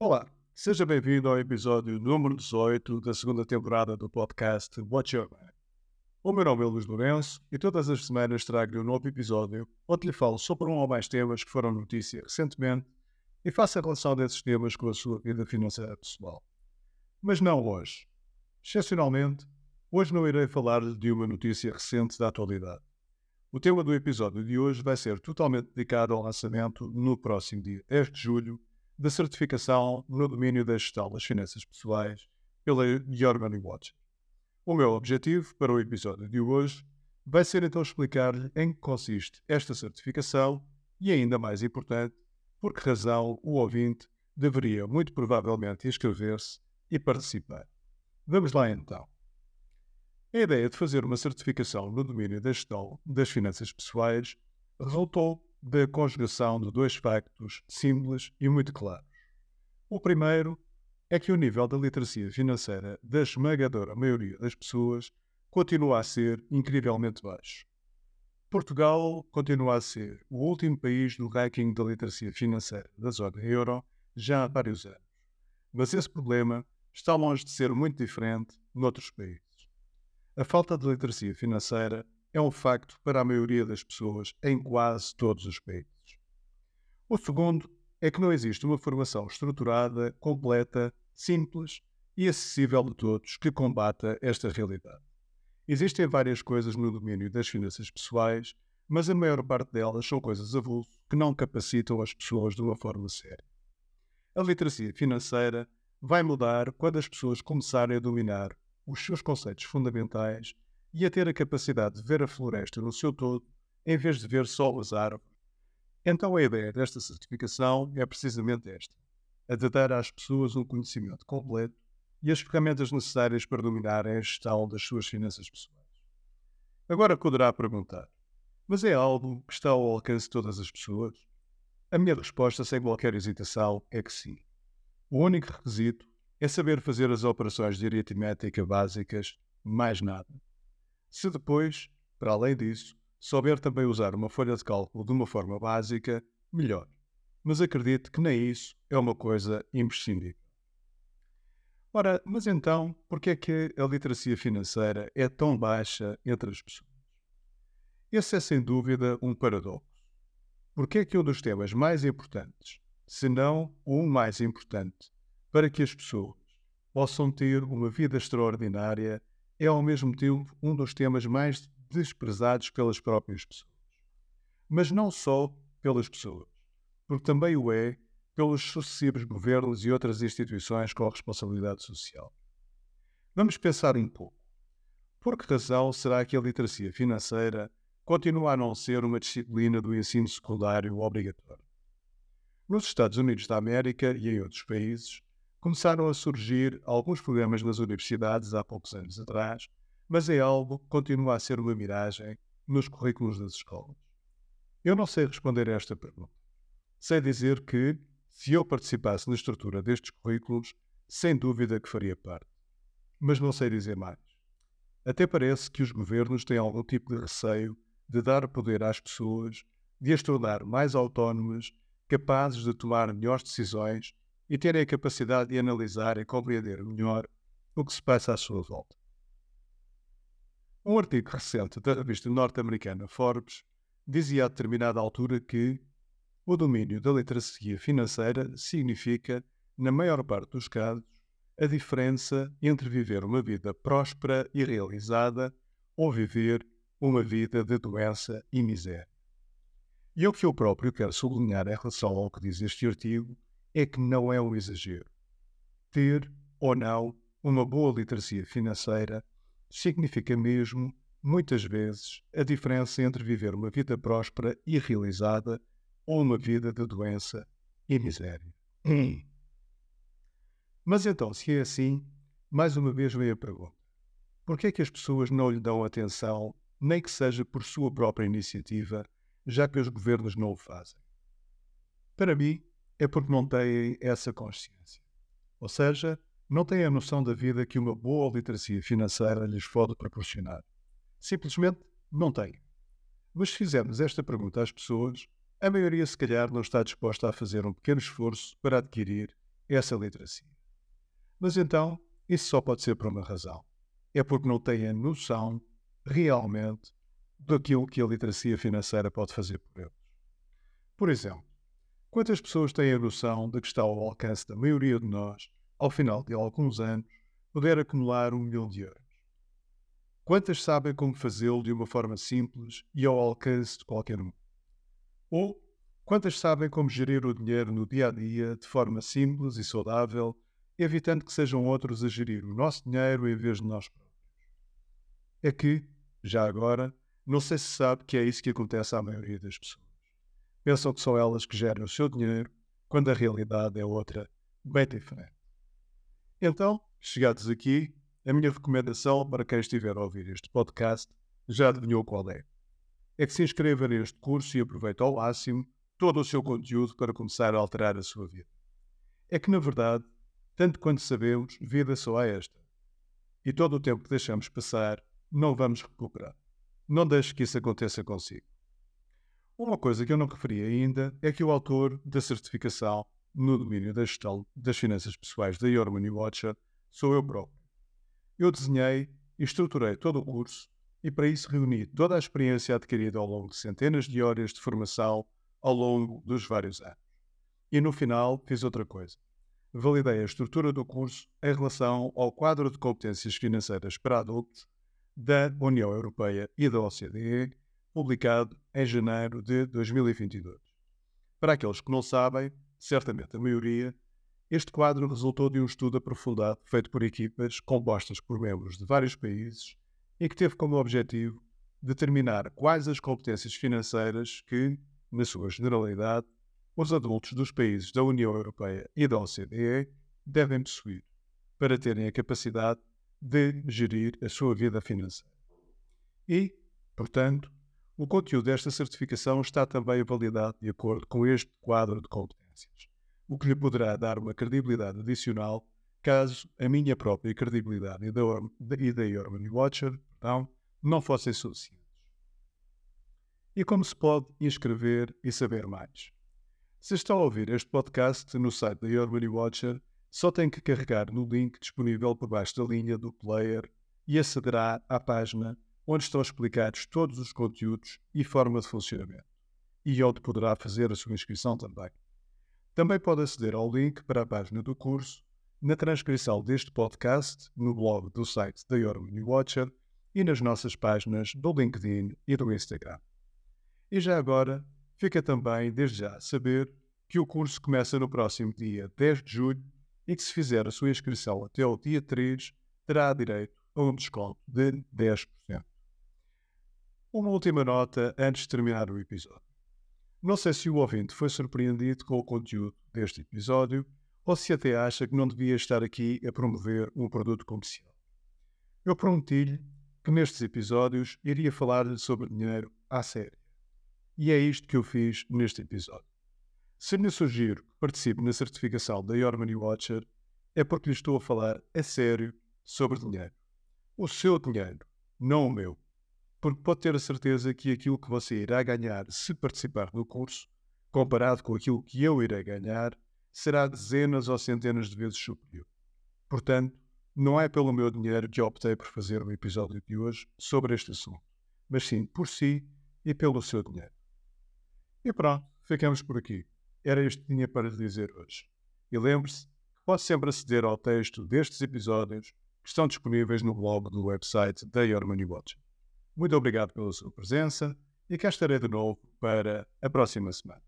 Olá, seja bem-vindo ao episódio número 18 da segunda temporada do podcast Watch Your Man. O meu nome é Luís Lourenço e todas as semanas trago-lhe um novo episódio onde lhe falo sobre um ou mais temas que foram notícia recentemente e faço a relação desses temas com a sua vida financeira pessoal. Mas não hoje. Excepcionalmente, hoje não irei falar-lhe de uma notícia recente da atualidade. O tema do episódio de hoje vai ser totalmente dedicado ao lançamento, no próximo dia 10 de julho, da certificação no domínio da gestão das finanças pessoais pela Your Money Watch. O meu objetivo para o episódio de hoje vai ser então explicar-lhe em que consiste esta certificação e, ainda mais importante, por que razão o ouvinte deveria muito provavelmente inscrever-se e participar. Vamos lá então. A ideia de fazer uma certificação no domínio da gestão das finanças pessoais resultou da conjugação de dois factos simples e muito claros. O primeiro é que o nível da literacia financeira da esmagadora maioria das pessoas continua a ser incrivelmente baixo. Portugal continua a ser o último país do ranking da literacia financeira da zona euro já há vários anos. Mas esse problema está longe de ser muito diferente noutros países. A falta de literacia financeira é um facto para a maioria das pessoas em quase todos os países. O segundo é que não existe uma formação estruturada, completa, simples e acessível de todos que combata esta realidade. Existem várias coisas no domínio das finanças pessoais, mas a maior parte delas são coisas avulso que não capacitam as pessoas de uma forma séria. A literacia financeira vai mudar quando as pessoas começarem a dominar os seus conceitos fundamentais e a ter a capacidade de ver a floresta no seu todo, em vez de ver só as árvores. Então a ideia desta certificação é precisamente esta: a de dar às pessoas um conhecimento completo e as ferramentas necessárias para dominarem a gestão das suas finanças pessoais. Agora poderá perguntar: mas é algo que está ao alcance de todas as pessoas? A minha resposta, sem qualquer hesitação, é que sim. O único requisito é saber fazer as operações de aritmética básicas, mais nada. Se depois, para além disso, souber também usar uma folha de cálculo de uma forma básica, melhor. Mas acredito que nem isso é uma coisa imprescindível. Ora, mas então, por que é que a literacia financeira é tão baixa entre as pessoas? Esse é sem dúvida um paradoxo. Porque é que um dos temas mais importantes, se não o mais importante, para que as pessoas possam ter uma vida extraordinária é ao mesmo tempo um dos temas mais desprezados pelas próprias pessoas. Mas não só pelas pessoas, porque também o é pelos sucessivos governos e outras instituições com responsabilidade social. Vamos pensar um pouco. Por que razão será que a literacia financeira continua a não ser uma disciplina do ensino secundário obrigatório? Nos Estados Unidos da América e em outros países, começaram a surgir alguns programas nas universidades há poucos anos atrás, mas é algo que continua a ser uma miragem nos currículos das escolas. Eu não sei responder a esta pergunta. Sei dizer que, se eu participasse na estrutura destes currículos, sem dúvida que faria parte. Mas não sei dizer mais. Até parece que os governos têm algum tipo de receio de dar poder às pessoas, de as tornar mais autónomas, capazes de tomar melhores decisões e terem a capacidade de analisar e compreender melhor o que se passa à sua volta. Um artigo recente da revista norte-americana Forbes dizia a determinada altura que o domínio da literacia financeira significa, na maior parte dos casos, a diferença entre viver uma vida próspera e realizada ou viver uma vida de doença e miséria. E o que eu próprio quero sublinhar em relação ao que diz este artigo é que não é um exagero. Ter ou não uma boa literacia financeira significa mesmo, muitas vezes, a diferença entre viver uma vida próspera e realizada ou uma vida de doença e miséria. Mas então, se é assim, mais uma vez vem a pergunta: por que é que as pessoas não lhe dão atenção, nem que seja por sua própria iniciativa, já que os governos não o fazem? Para mim, é porque não têm essa consciência. Ou seja, não têm a noção da vida que uma boa literacia financeira lhes pode proporcionar. Simplesmente não têm. Mas se fizermos esta pergunta às pessoas, a maioria se calhar não está disposta a fazer um pequeno esforço para adquirir essa literacia. Mas então, isso só pode ser por uma razão. É porque não têm a noção realmente daquilo que a literacia financeira pode fazer por eles. Por exemplo, quantas pessoas têm a noção de que está ao alcance da maioria de nós, ao final de alguns anos, poder acumular um milhão de euros? Quantas sabem como fazê-lo de uma forma simples e ao alcance de qualquer um? Ou quantas sabem como gerir o dinheiro no dia a dia de forma simples e saudável, evitando que sejam outros a gerir o nosso dinheiro em vez de nós próprios? É que, já agora, não sei se sabe que é isso que acontece à maioria das pessoas. Pensam que são elas que gerem o seu dinheiro, quando a realidade é outra, bem diferente. Então, chegados aqui, a minha recomendação para quem estiver a ouvir este podcast já adivinhou qual é. É que se inscreva neste curso e aproveite ao máximo todo o seu conteúdo para começar a alterar a sua vida. É que, na verdade, tanto quanto sabemos, vida só é esta. E todo o tempo que deixamos passar, não vamos recuperar. Não deixe que isso aconteça consigo. Uma coisa que eu não referi ainda é que o autor da certificação no domínio da gestão das finanças pessoais da Your Money Watcher sou eu próprio. Eu desenhei e estruturei todo o curso e para isso reuni toda a experiência adquirida ao longo de centenas de horas de formação ao longo dos vários anos. E no final fiz outra coisa. Validei a estrutura do curso em relação ao quadro de competências financeiras para adultos da União Europeia e da OCDE, publicado em janeiro de 2022. Para aqueles que não sabem, certamente a maioria, este quadro resultou de um estudo aprofundado feito por equipas compostas por membros de vários países e que teve como objetivo determinar quais as competências financeiras que, na sua generalidade, os adultos dos países da União Europeia e da OCDE devem possuir para terem a capacidade de gerir a sua vida financeira. E, portanto, o conteúdo desta certificação está também validado de acordo com este quadro de competências o que lhe poderá dar uma credibilidade adicional caso a minha própria credibilidade e da, e da Watcher então, não fossem suficientes. E como se pode inscrever e saber mais? Se está a ouvir este podcast no site da Money Watcher, só tem que carregar no link disponível por baixo da linha do player e acederá à página onde estão explicados todos os conteúdos e forma de funcionamento, e onde poderá fazer a sua inscrição também. Também pode aceder ao link para a página do curso na transcrição deste podcast no blog do site da Your Money Watcher e nas nossas páginas do LinkedIn e do Instagram. E já agora, fica também desde já a saber que o curso começa no próximo dia 10 de julho e que se fizer a sua inscrição até o dia 3, terá direito a um desconto de 10%. Uma última nota antes de terminar o episódio. Não sei se o ouvinte foi surpreendido com o conteúdo deste episódio ou se até acha que não devia estar aqui a promover um produto comercial. Eu prometi-lhe que nestes episódios iria falar-lhe sobre dinheiro à série. E é isto que eu fiz neste episódio. Se lhe sugiro que participe na certificação da Your Money Watcher, é porque lhe estou a falar a sério sobre dinheiro. O seu dinheiro, não o meu porque pode ter a certeza que aquilo que você irá ganhar se participar do curso, comparado com aquilo que eu irei ganhar, será dezenas ou centenas de vezes superior. Portanto, não é pelo meu dinheiro que optei por fazer o episódio de hoje sobre este assunto, mas sim por si e pelo seu dinheiro. E pronto, ficamos por aqui. Era isto que tinha para lhe dizer hoje. E lembre-se que pode sempre aceder ao texto destes episódios que estão disponíveis no blog do website da Your Money Watch. Muito obrigado pela sua presença e cá estarei de novo para a próxima semana.